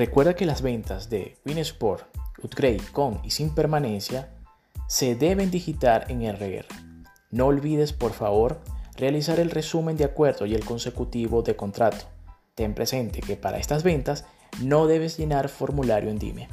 Recuerda que las ventas de Winsport, Upgrade con y sin permanencia se deben digitar en RR. No olvides, por favor, realizar el resumen de acuerdo y el consecutivo de contrato. Ten presente que para estas ventas no debes llenar formulario en Dime.